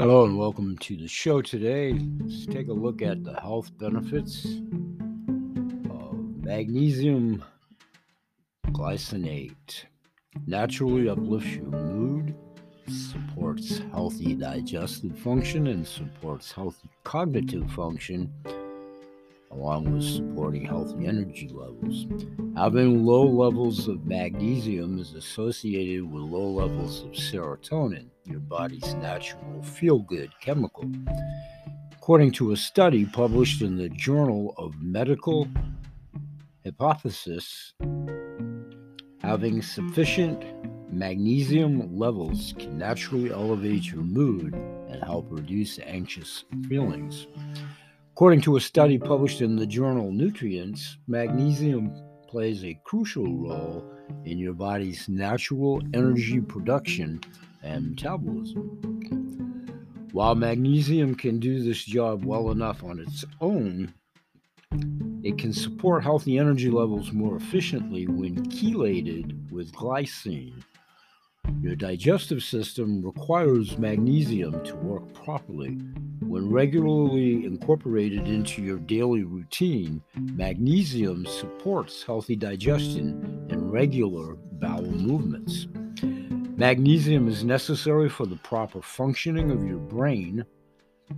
Hello and welcome to the show today. Let's take a look at the health benefits of magnesium glycinate. Naturally uplifts your mood, supports healthy digestive function, and supports healthy cognitive function along with supporting healthy energy levels. Having low levels of magnesium is associated with low levels of serotonin, your body's natural feel good chemical. According to a study published in the Journal of Medical Hypothesis, having sufficient magnesium levels can naturally elevate your mood and help reduce anxious feelings. According to a study published in the journal Nutrients, magnesium plays a crucial role in your body's natural energy production and metabolism. While magnesium can do this job well enough on its own, it can support healthy energy levels more efficiently when chelated with glycine. Your digestive system requires magnesium to work properly. When regularly incorporated into your daily routine, magnesium supports healthy digestion and regular bowel movements. Magnesium is necessary for the proper functioning of your brain.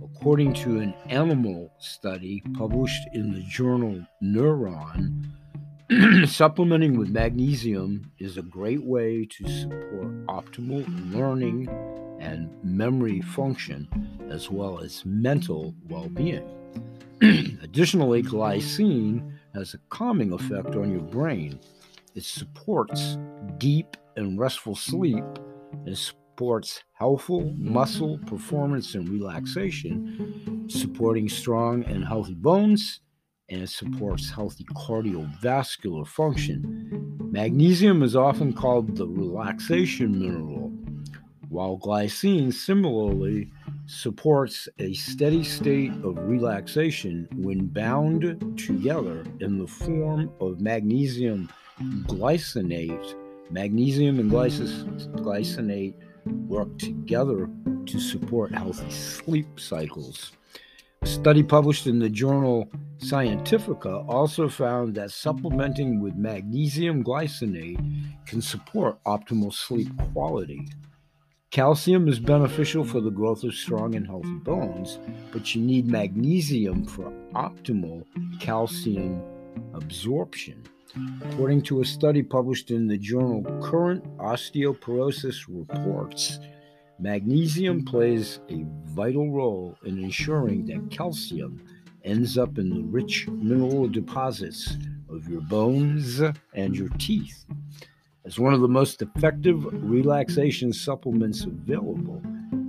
According to an animal study published in the journal Neuron, Supplementing with magnesium is a great way to support optimal learning and memory function, as well as mental well being. Additionally, glycine has a calming effect on your brain. It supports deep and restful sleep and supports healthful muscle performance and relaxation, supporting strong and healthy bones and supports healthy cardiovascular function. Magnesium is often called the relaxation mineral, while glycine similarly supports a steady state of relaxation when bound together in the form of magnesium glycinate. Magnesium and glycinate work together to support healthy sleep cycles. A study published in the journal Scientifica also found that supplementing with magnesium glycinate can support optimal sleep quality. Calcium is beneficial for the growth of strong and healthy bones, but you need magnesium for optimal calcium absorption. According to a study published in the journal Current Osteoporosis Reports, Magnesium plays a vital role in ensuring that calcium ends up in the rich mineral deposits of your bones and your teeth. As one of the most effective relaxation supplements available,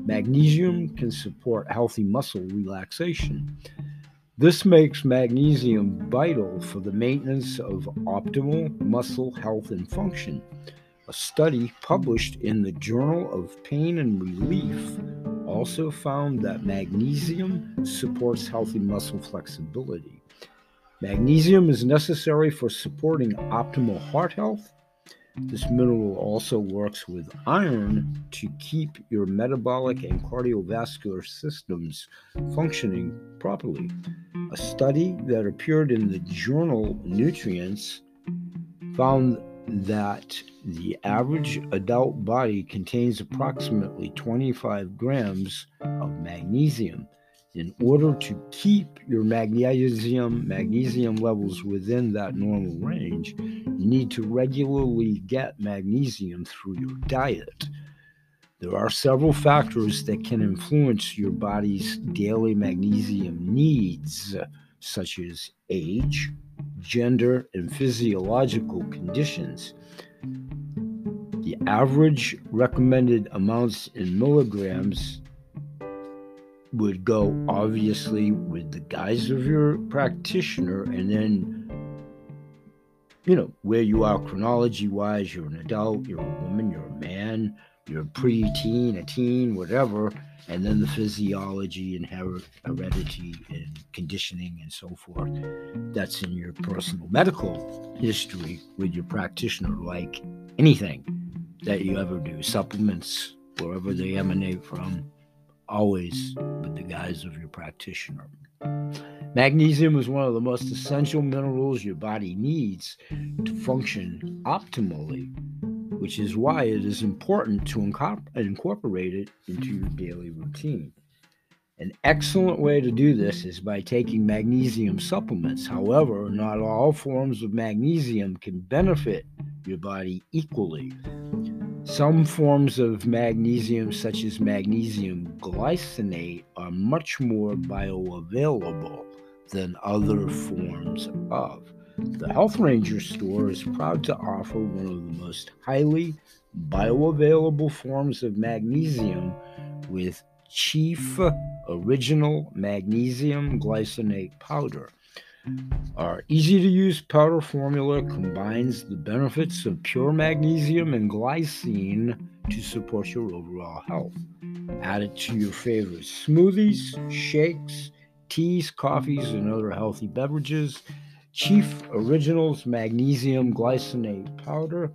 magnesium can support healthy muscle relaxation. This makes magnesium vital for the maintenance of optimal muscle health and function. A study published in the Journal of Pain and Relief also found that magnesium supports healthy muscle flexibility. Magnesium is necessary for supporting optimal heart health. This mineral also works with iron to keep your metabolic and cardiovascular systems functioning properly. A study that appeared in the journal Nutrients found that the average adult body contains approximately 25 grams of magnesium. In order to keep your magnesium magnesium levels within that normal range, you need to regularly get magnesium through your diet. There are several factors that can influence your body's daily magnesium needs, such as age, gender, and physiological conditions. The average recommended amounts in milligrams would go obviously with the guise of your practitioner and then you know where you are chronology wise you're an adult you're a woman you're a man you're a pre-teen a teen, whatever, and then the physiology and her- heredity and conditioning and so forth. That's in your personal medical history with your practitioner, like anything that you ever do, supplements, wherever they emanate from, always with the guise of your practitioner. Magnesium is one of the most essential minerals your body needs to function optimally, which is why it is important to incorporate it into your daily routine. An excellent way to do this is by taking magnesium supplements. However, not all forms of magnesium can benefit your body equally. Some forms of magnesium, such as magnesium glycinate, are much more bioavailable than other forms of. The Health Ranger store is proud to offer one of the most highly bioavailable forms of magnesium with Chief Original Magnesium Glycinate Powder. Our easy to use powder formula combines the benefits of pure magnesium and glycine to support your overall health. Add it to your favorite smoothies, shakes, teas, coffees, and other healthy beverages. Chief Originals Magnesium Glycinate Powder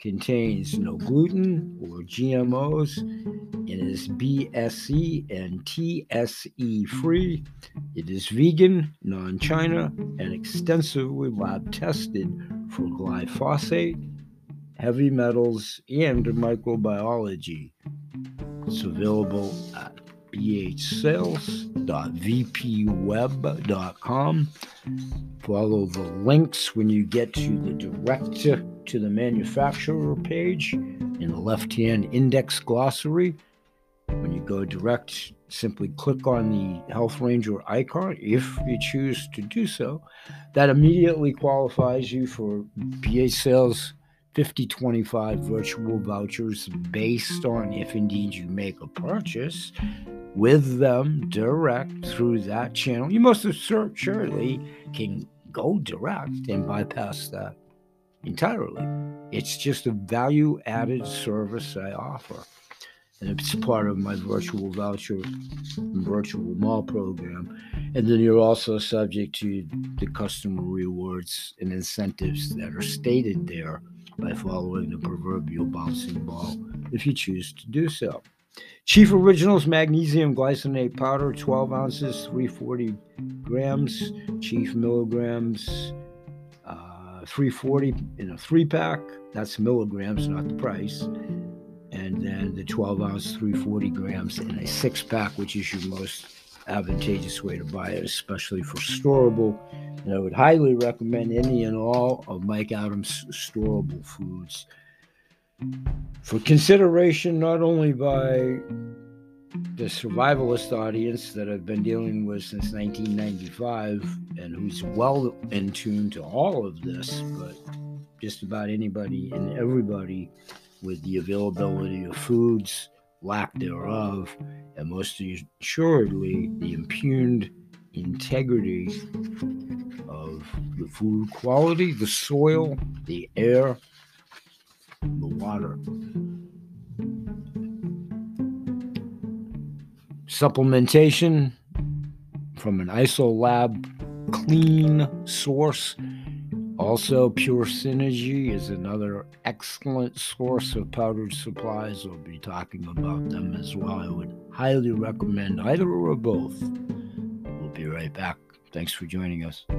contains no gluten or GMOs and is BSE and TSE free. It is vegan, non China, and extensively lab tested for glyphosate, heavy metals, and microbiology. It's available at bhsales.vpweb.com. Follow the links when you get to the direct to the manufacturer page in the left hand index glossary. When you go direct, simply click on the Health Ranger icon if you choose to do so. That immediately qualifies you for BH Sales 5025 virtual vouchers based on if indeed you make a purchase with them direct through that channel. You most surely can go direct and bypass that entirely. It's just a value added service I offer. And it's part of my virtual voucher virtual mall program. And then you're also subject to the customer rewards and incentives that are stated there by following the proverbial bouncing ball if you choose to do so. Chief Originals Magnesium Glycinate Powder, 12 ounces, 340 grams. Chief Milligrams, uh, 340 in a three pack. That's milligrams, not the price. And then the 12 ounce, 340 grams in a six pack, which is your most advantageous way to buy it, especially for storable. And I would highly recommend any and all of Mike Adams' storable foods for consideration not only by the survivalist audience that I've been dealing with since 1995 and who's well in tune to all of this, but just about anybody and everybody with the availability of foods, lack thereof, and most assuredly the impugned integrity of the food quality, the soil, the air, the water. Supplementation from an IsoLab clean source. Also, Pure Synergy is another excellent source of powdered supplies. We'll be talking about them as well. I would highly recommend either or both. We'll be right back. Thanks for joining us.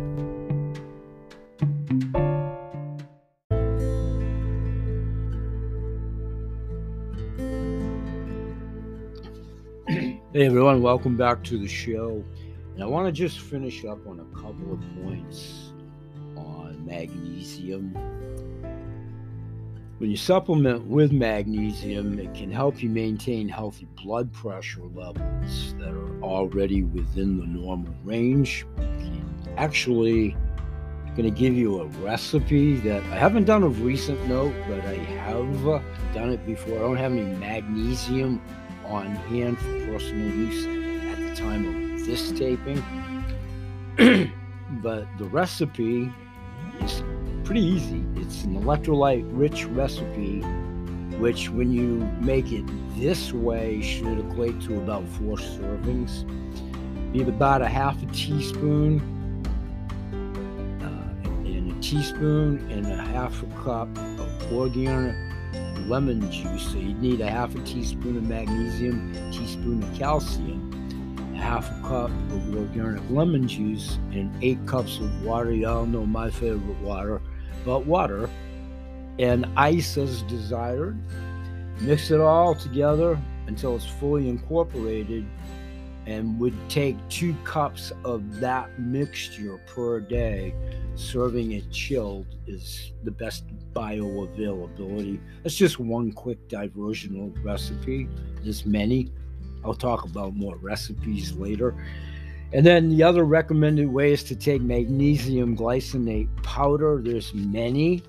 Hey everyone, welcome back to the show. And I want to just finish up on a couple of points on magnesium. When you supplement with magnesium, it can help you maintain healthy blood pressure levels that are already within the normal range. Actually, I'm going to give you a recipe that I haven't done of recent note, but I have uh, done it before. I don't have any magnesium on hand for personal use at the time of this taping. but the recipe pretty easy. It's an electrolyte rich recipe, which, when you make it this way, should equate to about four servings. Be about a half a teaspoon uh, and a teaspoon and a half a cup of organic lemon juice. So you'd need a half a teaspoon of magnesium, a teaspoon of calcium, a half a cup of organic lemon juice, and eight cups of water. Y'all know my favorite water, but water, and ice as desired. Mix it all together until it's fully incorporated and would take two cups of that mixture per day. Serving it chilled is the best bioavailability. That's just one quick diversional recipe. There's many. I'll talk about more recipes later. And then the other recommended way is to take magnesium glycinate powder. There's many,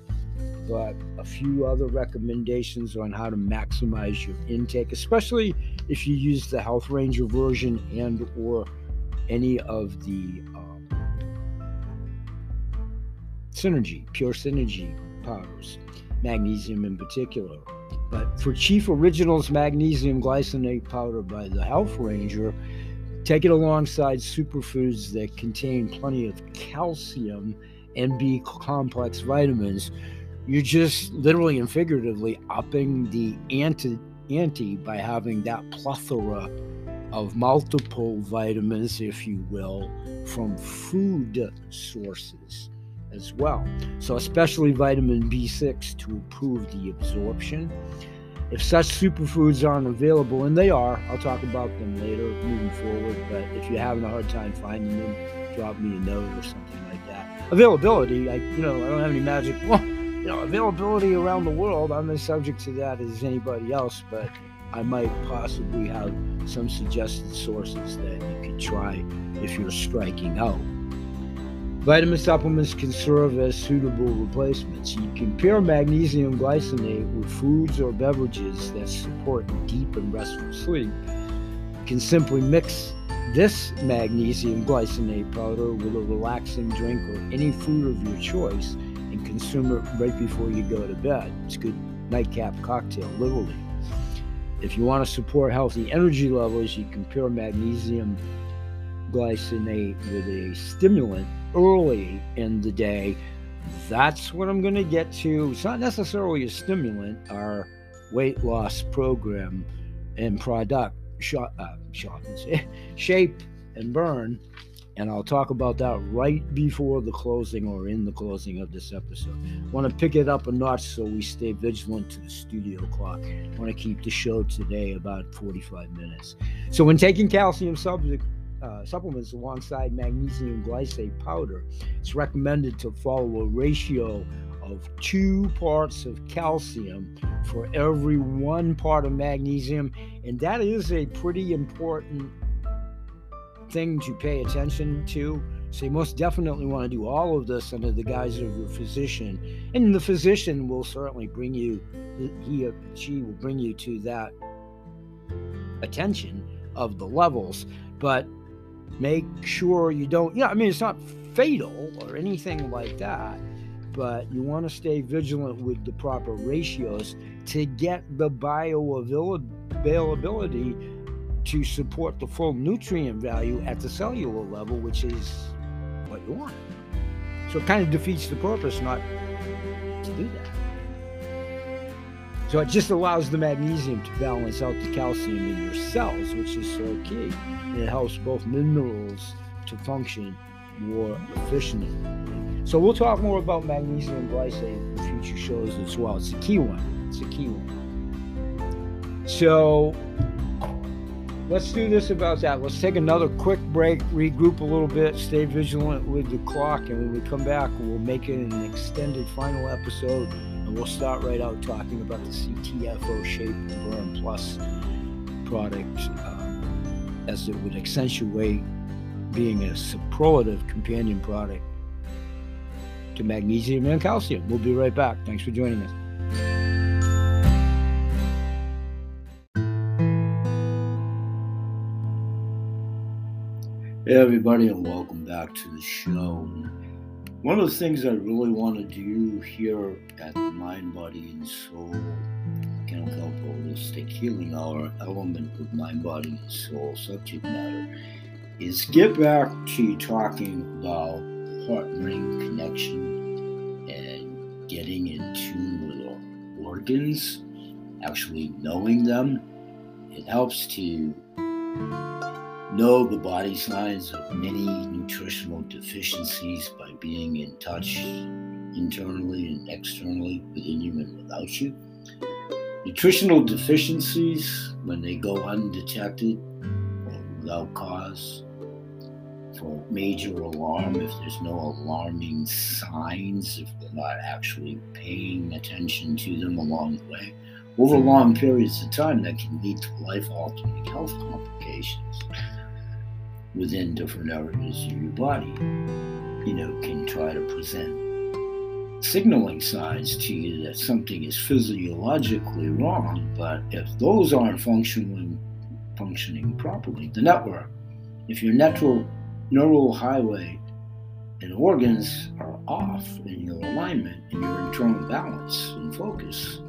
but a few other recommendations on how to maximize your intake, especially if you use the Health Ranger version and or any of the um, Synergy, Pure Synergy powders, magnesium in particular. But for Chief Originals magnesium glycinate powder by the Health Ranger, take it alongside superfoods that contain plenty of calcium and B complex vitamins. You're just literally and figuratively upping the anti ante by having that plethora of multiple vitamins, if you will, from food sources as well. So, especially vitamin B6 to improve the absorption. If such superfoods aren't available, and they are, I'll talk about them later moving forward. But if you're having a hard time finding them, drop me a note or something like that. Availability, I you know I don't have any magic. Well, you know, availability around the world. I'm as subject to that as anybody else, but I might possibly have some suggested sources that you could try if you're striking out. Vitamin supplements can serve as suitable replacements. You can pair magnesium glycinate with foods or beverages that support deep and restful sleep. You can simply mix this magnesium glycinate powder with a relaxing drink or any food of your choice and consume it right before you go to bed. It's a good nightcap cocktail, literally. If you want to support healthy energy levels, you can pair magnesium glycinate with a stimulant early in the day. That's what I'm going to get to. It's not necessarily a stimulant, our weight loss program and product, shot, uh, shape and burn. And I'll talk about that right before the closing or in the closing of this episode. Want to pick it up a notch so we stay vigilant to the studio clock. Want to keep the show today about 45 minutes. So, when taking calcium subject, uh, supplements alongside magnesium glycinate powder, it's recommended to follow a ratio of two parts of calcium for every one part of magnesium. And that is a pretty important thing to pay attention to. So you most definitely want to do all of this under the guise of your physician. And the physician will certainly bring you, he or she will bring you to that attention of the levels. But make sure you don't, yeah, I mean, it's not fatal or anything like that, but you want to stay vigilant with the proper ratios to get the bioavailability to support the full nutrient value at the cellular level, which is what you want. So it kind of defeats the purpose not to do that. So it just allows the magnesium to balance out the calcium in your cells, which is so key. It helps both minerals to function more efficiently. So we'll talk more about magnesium glycinate in future shows as well. It's a key one. It's a key one. So let's do this about that. Let's take another quick break, regroup a little bit, stay vigilant with the clock, and when we come back, we'll make it an extended final episode, and we'll start right out talking about the CTFO Shape Burn Plus product um, as it would accentuate being a superlative companion product to magnesium and calcium. We'll be right back. Thanks for joining us. Hey, everybody, and welcome back to the show. One of the things I really want to do here at Mind, Body, and Soul Chemical Holistic Healing our element of mind, body, and soul subject matter, is get back to talking about brain connection and getting in tune with our organs actually knowing them. It helps to know the body signs of many nutritional deficiencies by being in touch internally and externally within you and without you. Nutritional deficiencies, when they go undetected or without cause, for major alarm, if there's no alarming signs, if they're not actually paying attention to them along the way, over long periods of time, that can lead to life altering health complications within different areas of your body. You know, can try to present signaling signs to you that something is physiologically wrong, but if those aren't functioning functioning properly, the network, if your natural neural highway and organs are off in your alignment and your internal balance and focus,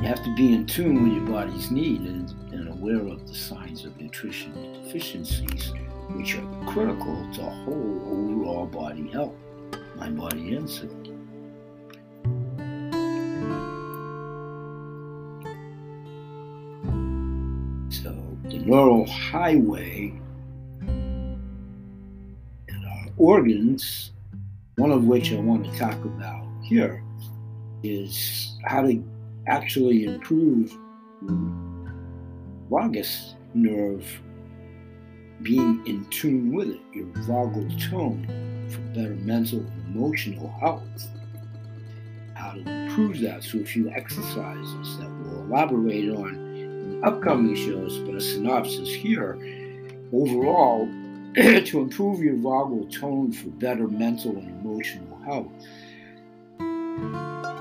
you have to be in tune with your body's need and, and aware of the signs of nutrition deficiencies, which are critical to whole overall body health, and soul. So the neural highway and our organs, one of which I want to talk about here, is how to actually improve vagus nerve being in tune with it, your vagal tone for better mental and emotional health. How to improve that. So, a few exercises that we'll elaborate on in upcoming shows, but a synopsis here. Overall, to improve your vagal tone for better mental and emotional health.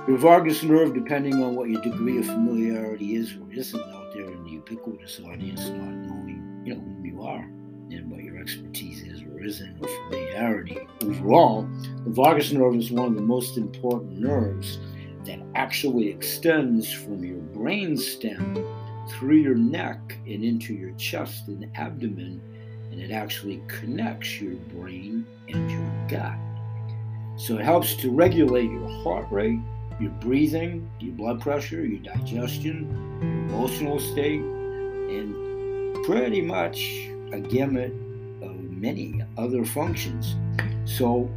Your vagus nerve, depending on what your degree of familiarity is or isn't out there in the ubiquitous audience, not knowing you know who you are and what your expertise is or isn't or familiarity. Overall, the vagus nerve is one of the most important nerves that actually extends from your brain stem through your neck and into your chest and abdomen, and it actually connects your brain and your gut. So it helps to regulate your heart rate, your breathing, your blood pressure, your digestion, your emotional state, and pretty much a gamut of many other functions. So,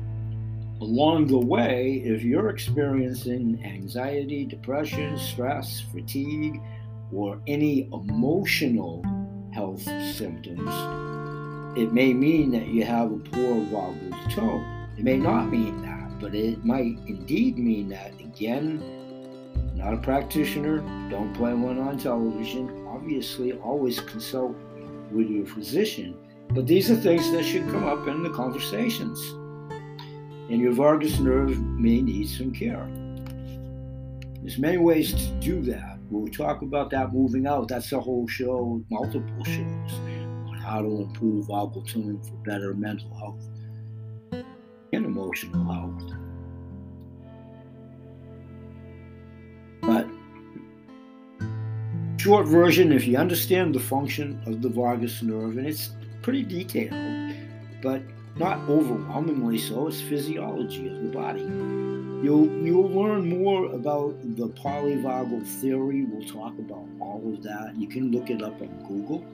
along the way, if you're experiencing anxiety, depression, stress, fatigue, or any emotional health symptoms, it may mean that you have a poor vagal tone. It may not mean that but it might indeed mean that, again, not a practitioner, don't play one on television. Obviously, always consult with your physician. But these are things that should come up in the conversations. And your vagus nerve may need some care. There's many ways to do that. We'll talk about that moving out. That's a whole show, multiple shows on how to improve vagal tone for better mental health and emotional health. Short version, if you understand the function of the vagus nerve, and it's pretty detailed, but not overwhelmingly so, it's physiology of the body. You'll you'll learn more about the polyvagal theory. We'll talk about all of that. You can look it up on Google.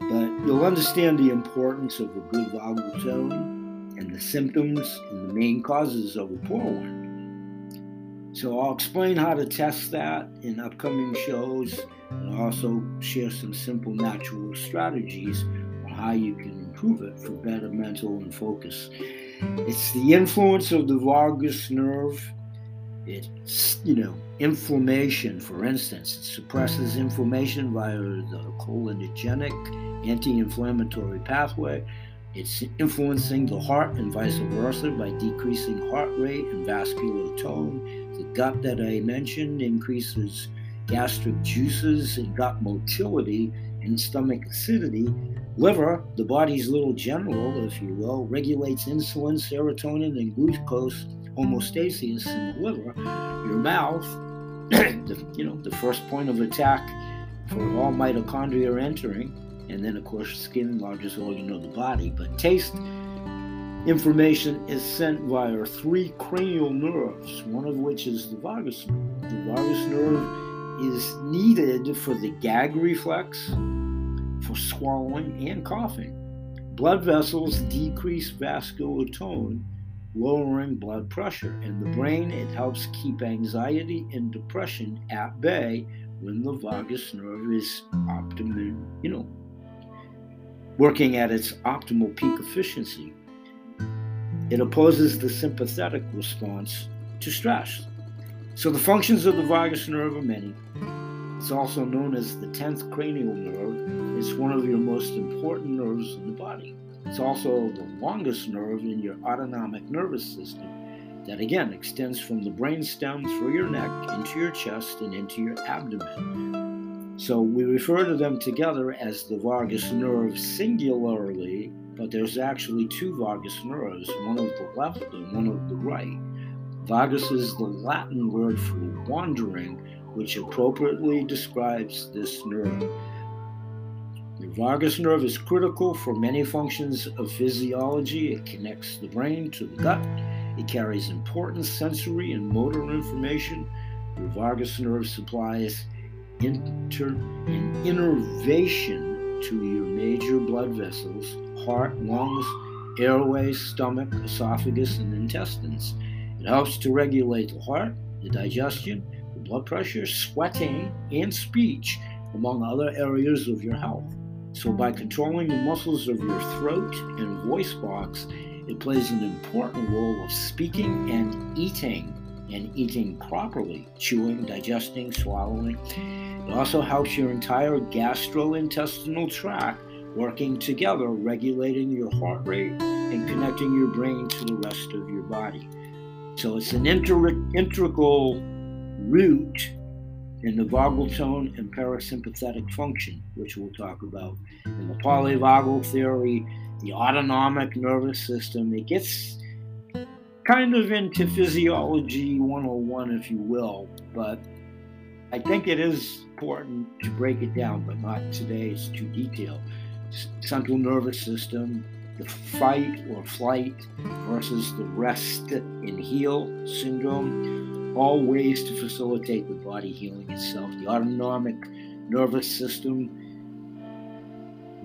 But you'll understand the importance of a good vagal tone and the symptoms and the main causes of a poor one. So I'll explain how to test that in upcoming shows and also share some simple natural strategies on how you can improve it for better mental and focus. It's the influence of the vagus nerve. It's, you know, inflammation, for instance. It suppresses inflammation via the cholinergic anti inflammatory pathway it's influencing the heart and vice versa by decreasing heart rate and vascular tone. The gut that I mentioned increases gastric juices and gut motility and stomach acidity. Liver, the body's little general, if you will, regulates insulin, serotonin, and glucose homeostasis in the liver. Your mouth, the, you know, the first point of attack for all mitochondria entering and then of course skin largest organ of the body but taste information is sent via three cranial nerves, one of which is the vagus nerve. The vagus nerve is needed for the gag reflex, for swallowing and coughing. Blood vessels decrease vascular tone, lowering blood pressure. In the brain, it helps keep anxiety and depression at bay when the vagus nerve is optimum, you know, working at its optimal peak efficiency. It opposes the sympathetic response to stress. So the functions of the vagus nerve are many. It's also known as the 10th cranial nerve. It's one of your most important nerves in the body. It's also the longest nerve in your autonomic nervous system that again extends from the brainstem through your neck into your chest and into your abdomen. So we refer to them together as the vagus nerve singularly, but there's actually two vagus nerves, one of the left and one of the right. Vagus is the Latin word for wandering, which appropriately describes this nerve. The vagus nerve is critical for many functions of physiology. It connects the brain to the gut it carries important sensory and motor information. The vagus nerve supplies inter- and innervation to your major blood vessels, heart, lungs, airways, stomach, esophagus, and intestines. It helps to regulate the heart, the digestion, the blood pressure, sweating, and speech, among other areas of your health. So, by controlling the muscles of your throat and voice box, it plays an important role of speaking and eating, and eating properly, chewing, digesting, swallowing. It also helps your entire gastrointestinal tract working together, regulating your heart rate and connecting your brain to the rest of your body. So it's an inter- integral root in the vagal tone and parasympathetic function, which we'll talk about. In the polyvagal theory, the autonomic nervous system. It gets kind of into physiology 101, if you will, but I think it is important to break it down, but not today. It's too detailed. Central nervous system, the fight or flight versus the rest and heal syndrome, all ways to facilitate the body healing itself. The autonomic nervous system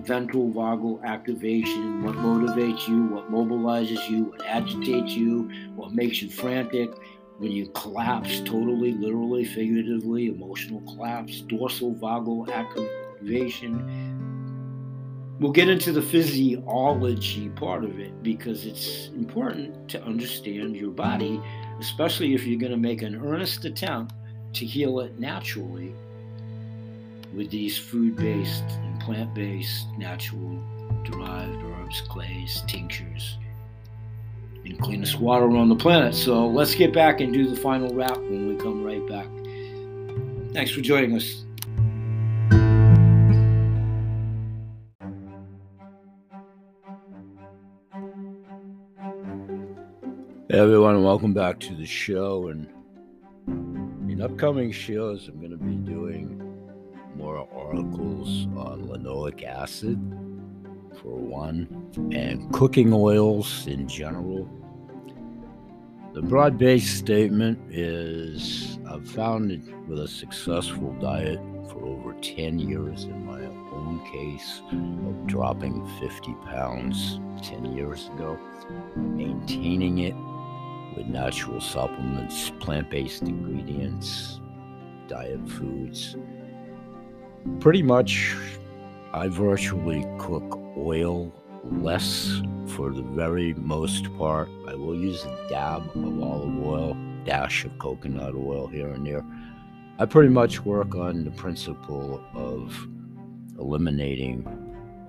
ventral vagal activation, what motivates you, what mobilizes you, what agitates you, what makes you frantic, when you collapse totally, literally, figuratively, emotional collapse, dorsal vagal activation. We'll get into the physiology part of it because it's important to understand your body, especially if you're going to make an earnest attempt to heal it naturally with these food based and plant based, natural, derived herbs, clays, tinctures, and cleanest water on the planet. So let's get back and do the final wrap when we come right back. Thanks for joining us. Everyone, welcome back to the show. And in upcoming shows, I'm going to be doing more articles on linoleic acid, for one, and cooking oils in general. The broad based statement is I've found it with a successful diet for over 10 years in my own case of dropping 50 pounds 10 years ago, maintaining it with natural supplements, plant based ingredients, diet foods pretty much I virtually cook oil less for the very most part. I will use a dab of olive oil, dash of coconut oil here and there. I pretty much work on the principle of eliminating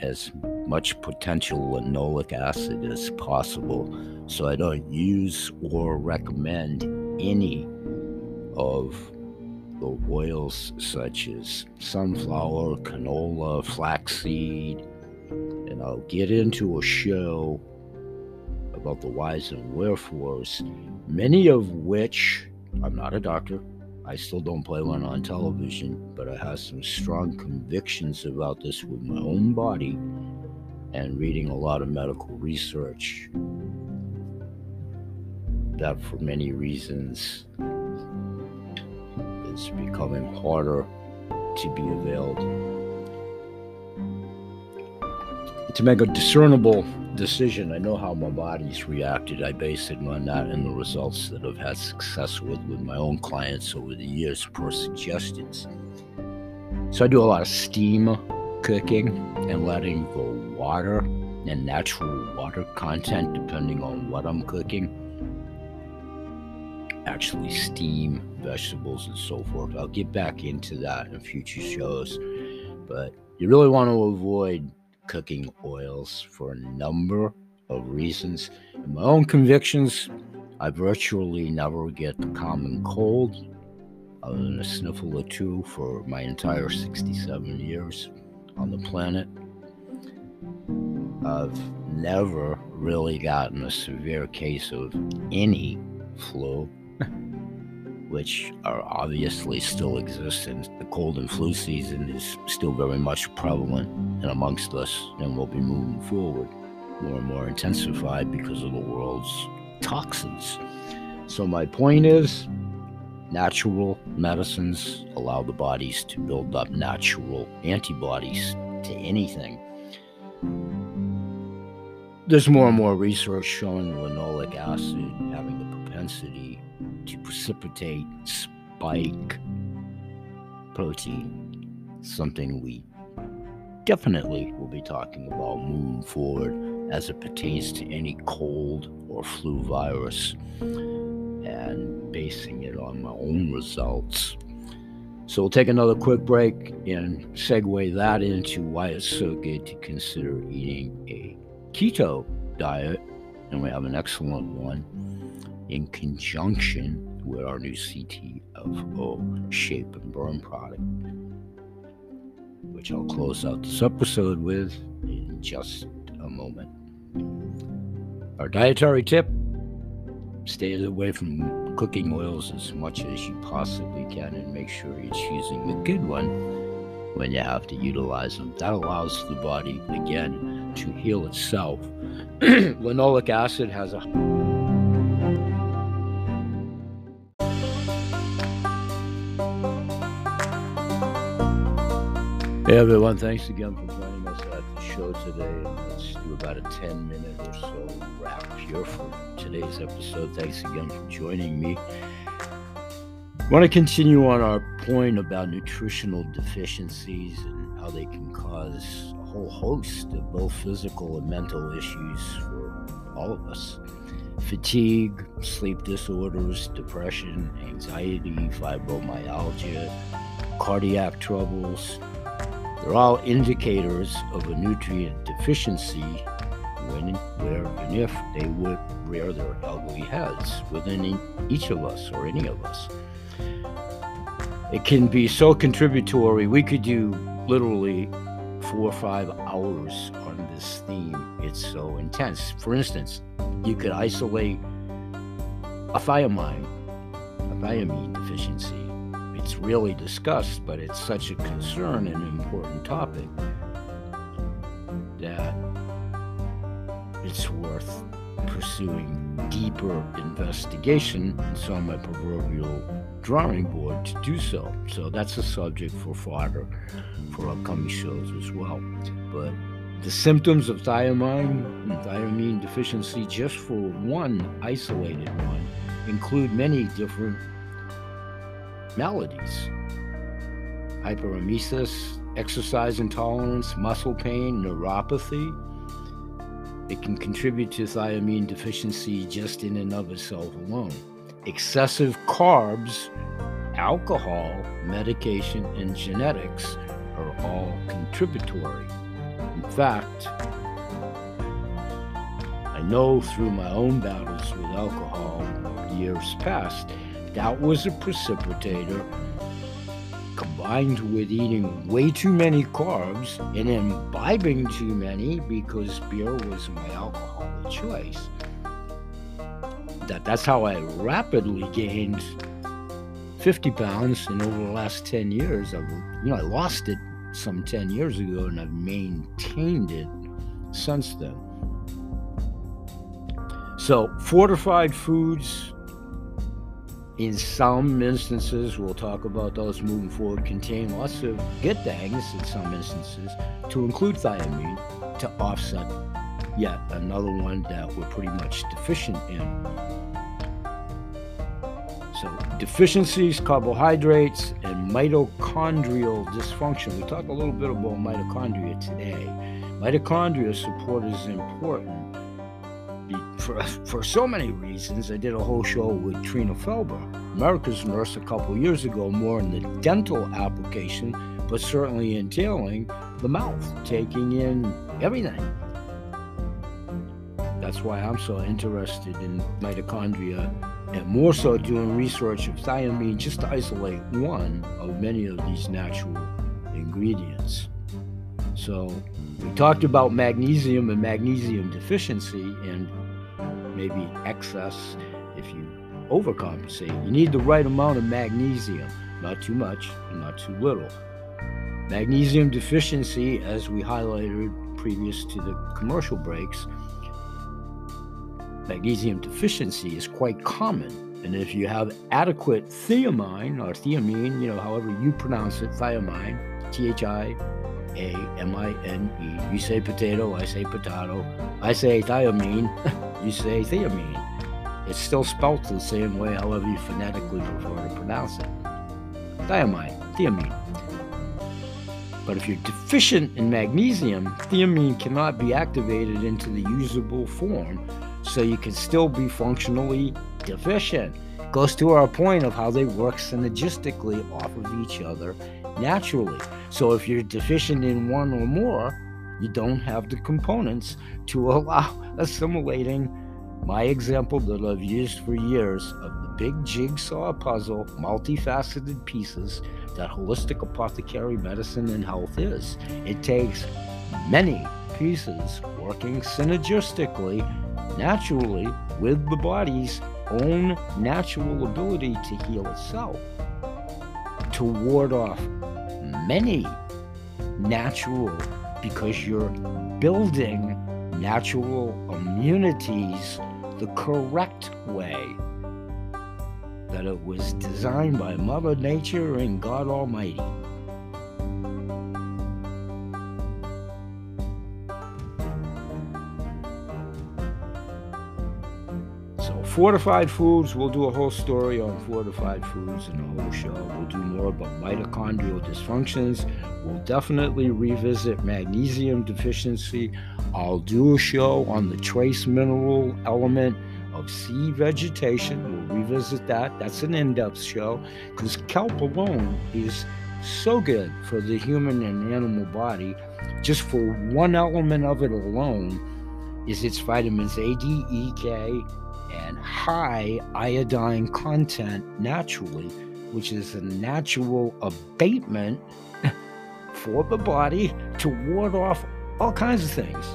as much potential linoleic acid as possible so I don't use or recommend any of the oils such as sunflower, canola, flaxseed, and I'll get into a show about the whys and wherefores, many of which I'm not a doctor. I still don't play one on television, but I have some strong convictions about this with my own body and reading a lot of medical research. That for many reasons it's becoming harder to be availed. To make a discernible decision, I know how my body's reacted. I base it on that and the results that I've had success with with my own clients over the years per suggestions. So I do a lot of steam cooking and letting the water and natural water content, depending on what I'm cooking, actually steam vegetables and so forth. I'll get back into that in future shows, but you really want to avoid cooking oils for a number of reasons. In my own convictions, I virtually never get the common cold other than a sniffle or two for my entire 67 years on the planet. I've never really gotten a severe case of any flu, which are obviously still exists, and the cold and flu season is still very much prevalent and amongst us, and will be moving forward more and more intensified because of the world's toxins. So, my point is Natural medicines allow the bodies to build up natural antibodies to anything. There's more and more research showing linoleic acid having the propensity to precipitate spike protein, something we definitely will be talking about moving forward as it pertains to any cold or flu virus and basing it on my own results. So we'll take another quick break and segue that into why it's so good to consider eating a keto diet. And we have an excellent one in conjunction with our new CTFO shape and burn product, which I'll close out this episode with in just a moment. Our dietary tip stay away from cooking oils as much as you possibly can and make sure you're choosing the good one when you have to utilize them. That allows the body, again, to heal itself. Linoleic acid has a Hey everyone, thanks again for joining us at the show today. Let's do about a 10 minute or so wrap here for today's episode. Thanks again for joining me. I want to continue on our point about nutritional deficiencies and how they can cause a whole host of both physical and mental issues for all of us fatigue, sleep disorders, depression, anxiety, fibromyalgia, cardiac troubles they're all indicators of a nutrient deficiency when, where, and if they would rear their ugly heads within each of us or any of us. It can be so contributory. We could do literally four or five hours on this theme. It's so intense. For instance, you could isolate a thiamine, a thiamine deficiency it's really discussed, but it's such a concern and an important topic that it's worth pursuing deeper investigation. And so on my proverbial drawing board to do so. So that's a subject for fodder for upcoming shows as well. But the symptoms of thiamine thiamine deficiency, just for one isolated one, include many different maladies hyperemesis, exercise intolerance, muscle pain, neuropathy. It can contribute to thiamine deficiency just in and of itself alone. Excessive carbs, alcohol, medication, and genetics are all contributory. In fact, I know through my own battles with alcohol years past that was a precipitator combined with eating way too many carbs and imbibing too many because beer was my alcohol of choice. That, that's how I rapidly gained 50 pounds and over the last 10 years I've you know I lost it some 10 years ago and I've maintained it since then. So, fortified foods, in some instances, we'll talk about those moving forward, contain lots of good things in some instances, to include thiamine to offset yet another one that we're pretty much deficient in. So, deficiencies, carbohydrates, and mitochondrial dysfunction. We talk a little bit about mitochondria today. Mitochondria support is important for, for so many reasons. I did a whole show with Trina Felber, America's Nurse, a couple years ago, more in the dental application, but certainly entailing the mouth, taking in everything. That's why I'm so interested in mitochondria and more so doing research of thiamine just to isolate one of many of these natural ingredients. So, we talked about magnesium and magnesium deficiency and maybe excess if you overcompensate. You need the right amount of magnesium, not too much, not too little. Magnesium deficiency, as we highlighted previous to the commercial breaks, magnesium deficiency is quite common. And if you have adequate thiamine or thiamine, you know, however you pronounce it, thiamine, T H I A M I N E, you say potato, I say potato, I say thiamine, you say thiamine. It's still spelt the same way, however you phonetically prefer to pronounce it. Thiamine, thiamine. But if you're deficient in magnesium, thiamine cannot be activated into the usable form so you can still be functionally deficient. Goes to our point of how they work synergistically off of each other naturally. So if you're deficient in one or more, you don't have the components to allow assimilating my example that I've used for years of the big jigsaw puzzle, multifaceted pieces that holistic apothecary medicine and health is. It takes many pieces working synergistically naturally with the body's own natural ability to heal itself, to ward off many natural, because you're building natural immunities the correct way that it was designed by Mother Nature and God Almighty. Fortified foods, we'll do a whole story on fortified foods in a whole show. We'll do more about mitochondrial dysfunctions. We'll definitely revisit magnesium deficiency. I'll do a show on the trace mineral element of sea vegetation. We'll revisit that. That's an in depth show because kelp alone is so good for the human and animal body. Just for one element of it alone is its vitamins A, D, E, K, and high iodine content naturally, which is a natural abatement for the body to ward off all kinds of things.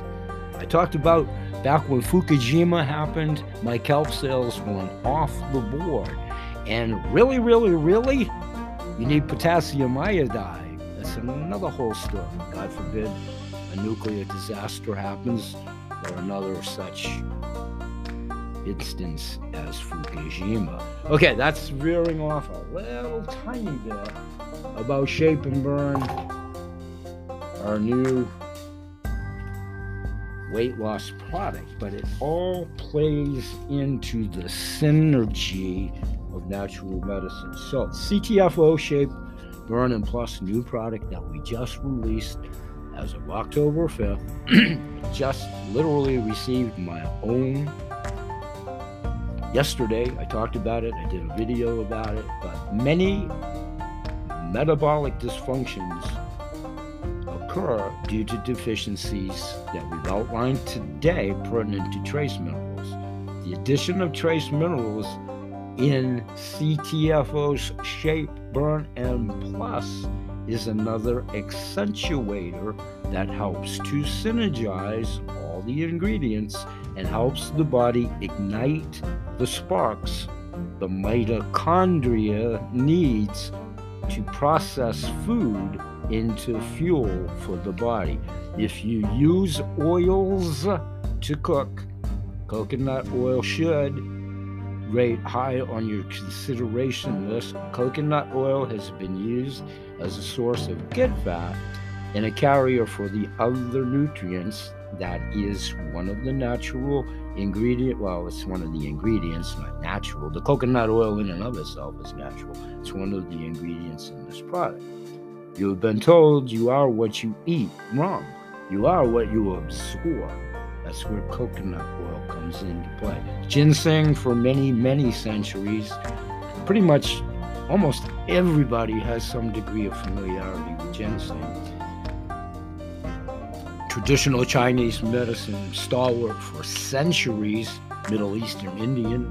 I talked about back when Fukushima happened, my kelp sales went off the board. And really, really, really, you need potassium iodide. That's another whole story. God forbid a nuclear disaster happens or another such instance as Fukushima. Okay, that's veering off a little tiny bit about Shape and Burn, our new weight loss product, but it all plays into the synergy of natural medicine. So, CTFO Shape Burn and Plus new product that we just released as of October 5th, just literally received my own yesterday. I talked about it, I did a video about it, but many metabolic dysfunctions occur due to deficiencies that we've outlined today pertinent to trace minerals. The addition of trace minerals in CTFO's shape, burn, and plus is another accentuator that helps to synergize the ingredients and helps the body ignite the sparks the mitochondria needs to process food into fuel for the body. If you use oils to cook, Coconut oil should rate high on your consideration list. Coconut oil has been used as a source of good fat and a carrier for the other nutrients that is one of the natural ingredient well it's one of the ingredients not natural. The coconut oil in and of itself is natural. It's one of the ingredients in this product. You have been told you are what you eat wrong. You are what you absorb. That's where coconut oil comes into play. Ginseng for many many centuries pretty much almost everybody has some degree of familiarity with ginseng traditional Chinese medicine stalwart for centuries, Middle Eastern Indian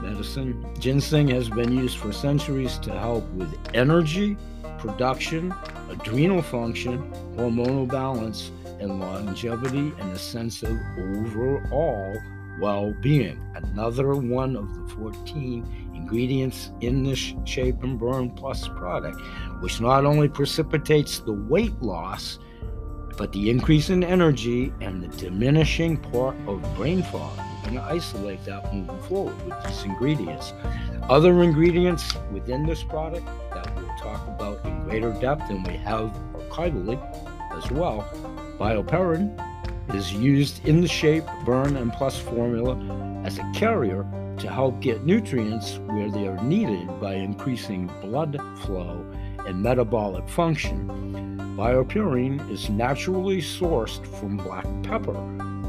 medicine. Ginseng has been used for centuries to help with energy, production, adrenal function, hormonal balance, and longevity and a sense of overall well being. Another one of the 14 ingredients in this Shape and Burn Plus product, which not only precipitates the weight loss but the increase in energy and the diminishing part of brain fog, we're going to isolate that moving forward with these ingredients. Other ingredients within this product that we'll talk about in greater depth, and we have archivally as well. Bioperine is used in the shape, burn, and plus formula as a carrier to help get nutrients where they are needed by increasing blood flow and metabolic function. Bioperine is naturally sourced from black pepper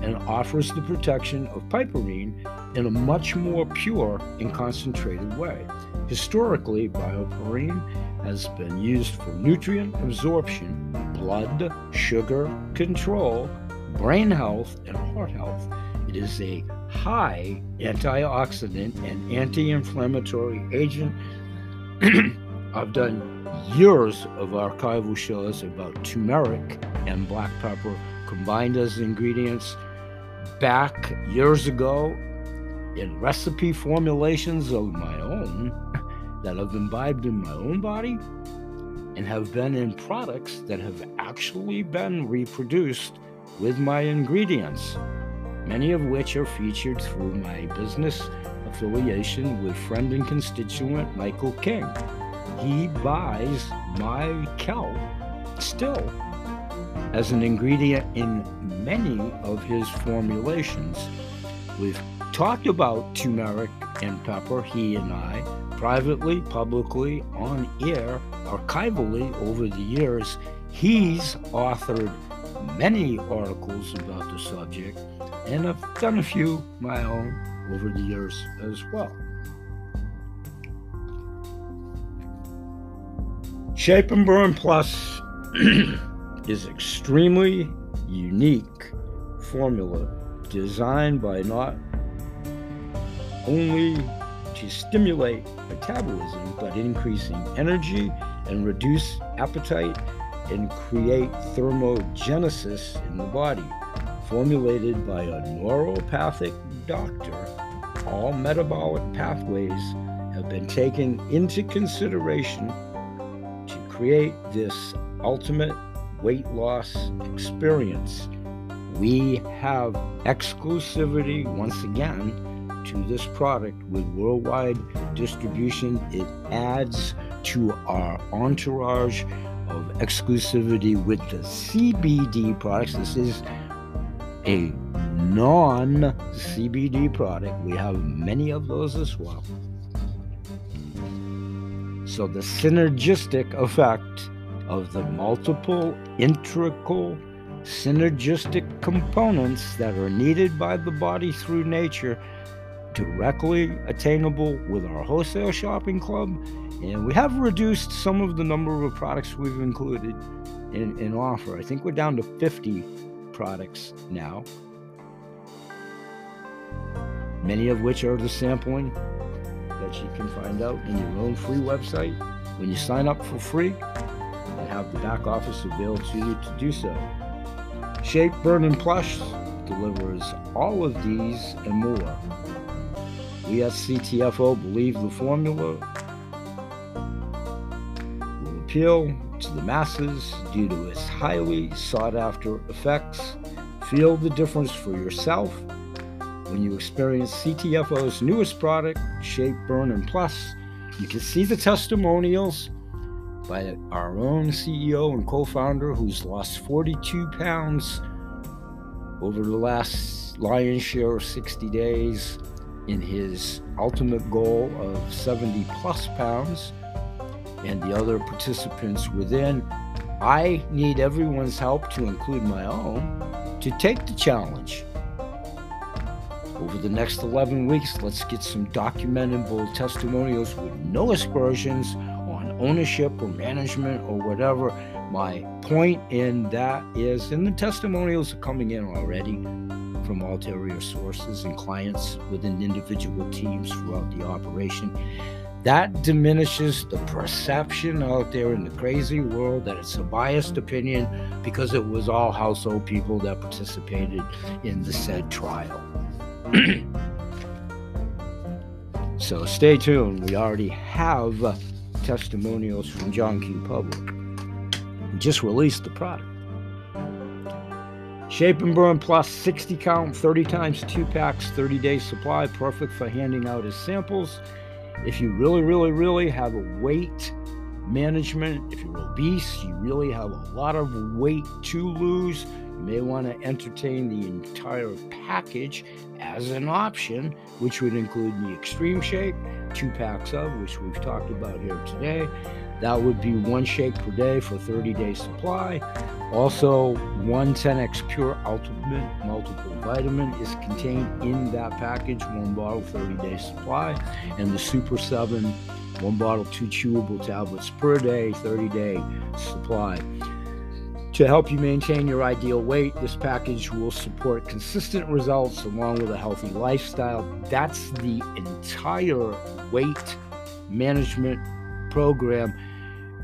and offers the protection of piperine in a much more pure and concentrated way. Historically, bioperine has been used for nutrient absorption, blood sugar control, brain health, and heart health. It is a high antioxidant and anti inflammatory agent. I've done years of archival shows about turmeric and black pepper combined as ingredients back years ago in recipe formulations of my own that have imbibed in my own body and have been in products that have actually been reproduced with my ingredients, many of which are featured through my business affiliation with friend and constituent Michael King he buys my kelp still as an ingredient in many of his formulations. We've talked about turmeric and pepper, he and I, privately, publicly, on air, archivally over the years. He's authored many articles about the subject, and I've done a few my own over the years as well. Shape and Burn Plus is extremely unique formula designed by not only to stimulate metabolism but increasing energy and reduce appetite and create thermogenesis in the body. Formulated by a neuropathic doctor, all metabolic pathways have been taken into consideration create this ultimate weight loss experience. We have exclusivity once again to this product with worldwide distribution. It adds to our entourage of exclusivity with the CBD products. This is a non CBD product. We have many of those as well. So the synergistic effect of the multiple integral synergistic components that are needed by the body through nature directly attainable with our wholesale shopping club. And we have reduced some of the number of products we've included in, in offer. I think we're down to 50 products now. Many of which are the sampling that you can find out in your own free website when you sign up for free and have the back office available to you to do so. Shape, Burn, and Plus delivers all of these and more. We at CTFO believe the formula will appeal to the masses due to its highly sought after effects. Feel the difference for yourself when you experience CTFO's newest product, Shape, Burn, and Plus, you can see the testimonials by our own CEO and co founder who's lost 42 pounds over the last lion's share of 60 days in his ultimate goal of 70 plus pounds, and the other participants within. I need everyone's help to include my own to take the challenge. Over the next 11 weeks, let's get some documentable testimonials with no aspersions on ownership or management or whatever. My point in that is, and the testimonials are coming in already from ulterior sources and clients within individual teams throughout the operation. That diminishes the perception out there in the crazy world that it's a biased opinion because it was all household people that participated in the said trial. so stay tuned. We already have uh, testimonials from John Q. Public. We just released the product. Shape and Burn Plus 60 count, 30 times 2 packs, 30 day supply, perfect for handing out as samples. If you really, really, really have a weight management, if you're obese, you really have a lot of weight to lose, may want to entertain the entire package as an option, which would include the Extreme Shake, two packs of, which we've talked about here today. That would be one shake per day for 30 day supply. Also, one 10x Pure Ultimate Multiple Vitamin is contained in that package, one bottle, 30 day supply. And the Super 7, one bottle, two chewable tablets per day, 30 day supply. To help you maintain your ideal weight, this package will support consistent results along with a healthy lifestyle. That's the entire weight management program.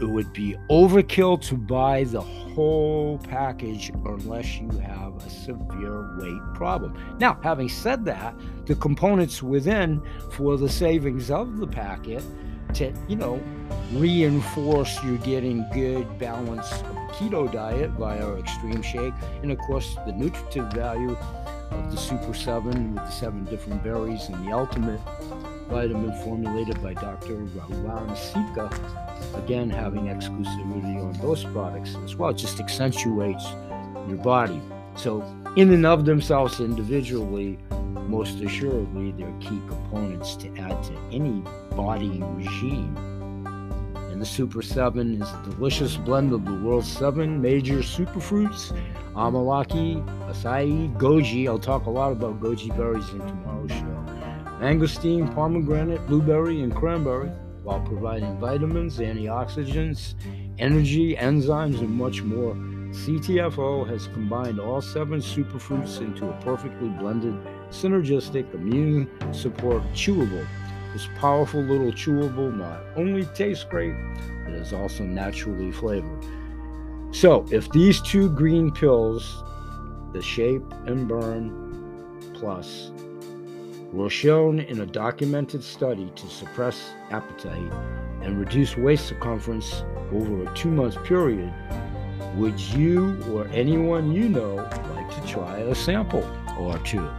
It would be overkill to buy the whole package unless you have a severe weight problem. Now, having said that, the components within for the savings of the packet to, you know, reinforce you're getting good balance of keto diet via extreme shake, and of course the nutritive value of the Super 7 with the seven different berries and the ultimate vitamin formulated by Dr. Ravan Sika, again having exclusivity on those products as well. It just accentuates your body. So, in and of themselves individually, most assuredly, they're key components to add to any body regime. And the Super 7 is a delicious blend of the world's seven major superfruits amalaki, acai, goji. I'll talk a lot about goji berries in tomorrow's show. Mangosteen, pomegranate, blueberry, and cranberry, while providing vitamins, antioxidants, energy, enzymes, and much more. CTFO has combined all seven superfruits into a perfectly blended, synergistic, immune support chewable. This powerful little chewable not only tastes great, it is also naturally flavored. So, if these two green pills, the Shape and Burn Plus, were shown in a documented study to suppress appetite and reduce waist circumference over a two month period, would you or anyone you know like to try a sample or two?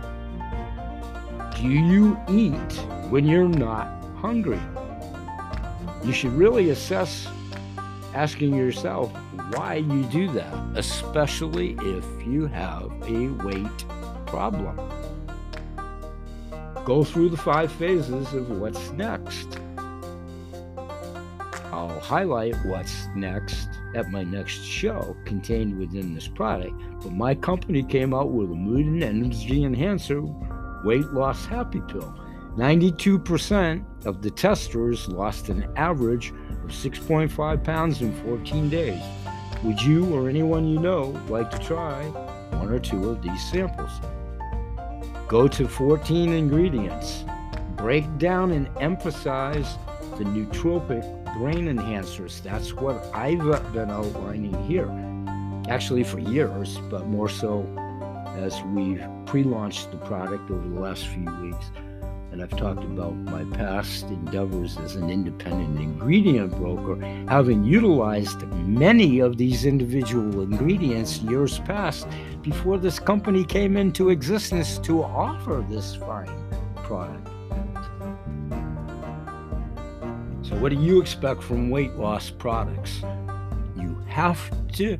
Do you eat when you're not hungry? You should really assess asking yourself why you do that, especially if you have a weight problem. Go through the five phases of what's next. I'll highlight what's next at my next show contained within this product, but my company came out with a mood and energy enhancer weight loss happy pill. 92% of the testers lost an average of 6.5 pounds in 14 days. Would you or anyone you know like to try one or two of these samples? Go to 14 ingredients. Break down and emphasize the nootropic brain enhancers. That's what I've been outlining here. Actually, for years, but more so as we've pre launched the product over the last few weeks. and I've talked about my past endeavors as an independent ingredient broker, having utilized many of these individual ingredients years past before this company came into existence to offer this fine product. So, what do you expect from weight loss products? You have to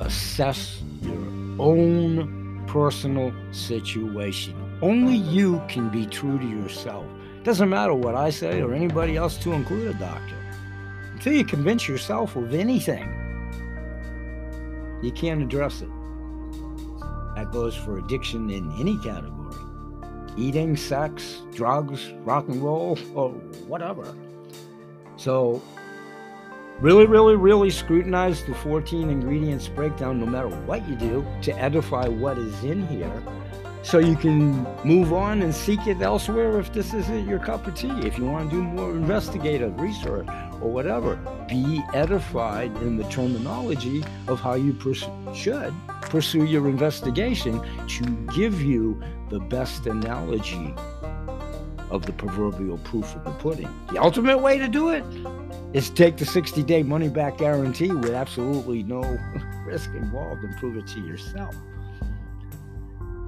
assess your own personal situation. Only you can be true to yourself. Doesn't matter what I say or anybody else to include a doctor. Until you convince yourself of anything, you can't address it. That goes for addiction in any category eating, sex, drugs, rock and roll, or whatever. So, really, really, really scrutinize the 14 ingredients breakdown no matter what you do to edify what is in here so you can move on and seek it elsewhere if this isn't your cup of tea. If you want to do more investigative research or whatever, be edified in the terminology of how you pers- should pursue your investigation to give you the best analogy of the proverbial proof of the pudding. The ultimate way to do it is take the 60 day money back guarantee with absolutely no risk involved and prove it to yourself.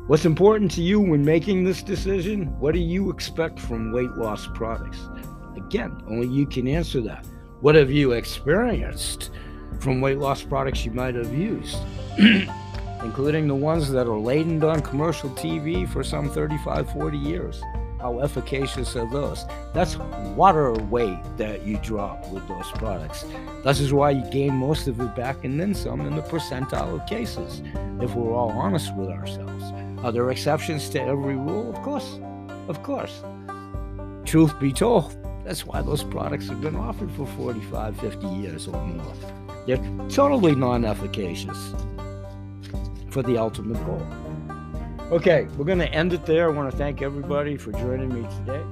What's important to you when making this decision? What do you expect from weight loss products? Again, only you can answer that. What have you experienced from weight loss products you might have used? Including the ones that are laden on commercial TV for some 35, 40 years. How efficacious are those? That's water weight that you drop with those products. This is why you gain most of it back and then some in the percentile of cases, if we're all honest with ourselves. Are there exceptions to every rule? Of course. Of course. Truth be told, that's why those products have been offered for 45, 50 years or more. They're totally non efficacious for the ultimate goal. Okay, we're going to end it there. I want to thank everybody for joining me today.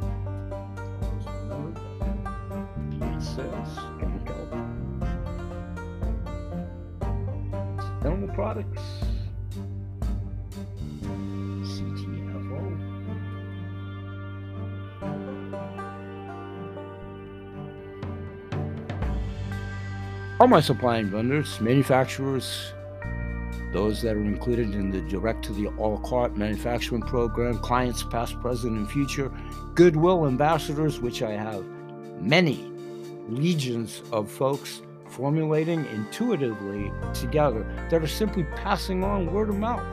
Animal products. all my supplying vendors, manufacturers, those that are included in the direct to the all cart manufacturing program, clients past, present, and future, goodwill ambassadors, which I have many legions of folks formulating intuitively together that are simply passing on word of mouth.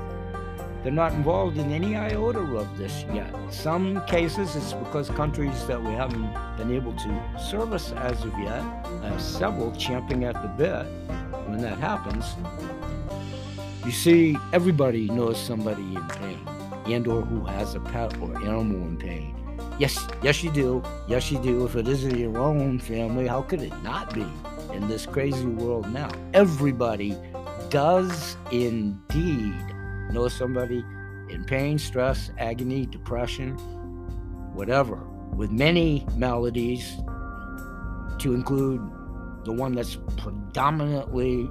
They're not involved in any iota of this yet. Some cases it's because countries that we haven't been able to service as of yet, have several champing at the bit. When that happens, you see everybody knows somebody in pain and or who has a pet or animal in pain. Yes, yes you do. Yes you do. If it isn't your own family, how could it not be in this crazy world now? Everybody does indeed know somebody in pain, stress, agony, depression, whatever, with many maladies, to include the one that's predominantly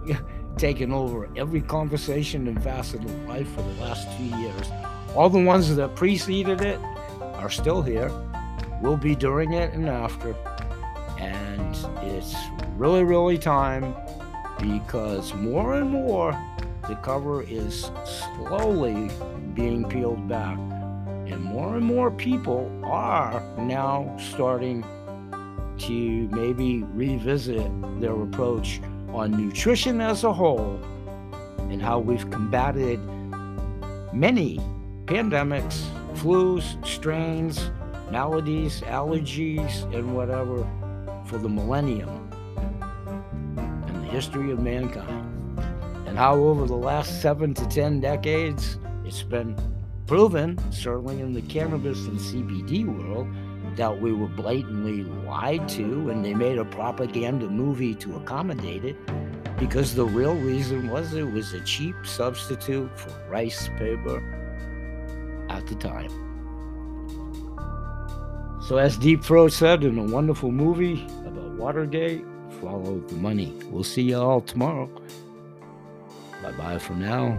taken over every conversation and facet of life for the last two years. All the ones that preceded it are still here, will be during it and after. And it's really, really time because more and more the cover is slowly being peeled back. And more and more people are now starting to maybe revisit their approach on nutrition as a whole and how we've combated many pandemics, flus, strains, maladies, allergies, and whatever for the millennium and the history of mankind. And how over the last seven to ten decades it's been proven, certainly in the cannabis and CBD world, that we were blatantly lied to and they made a propaganda movie to accommodate it because the real reason was it was a cheap substitute for rice paper at the time. So, as Deep Throat said in a wonderful movie about Watergate, follow the money. We'll see you all tomorrow. Bye bye for now.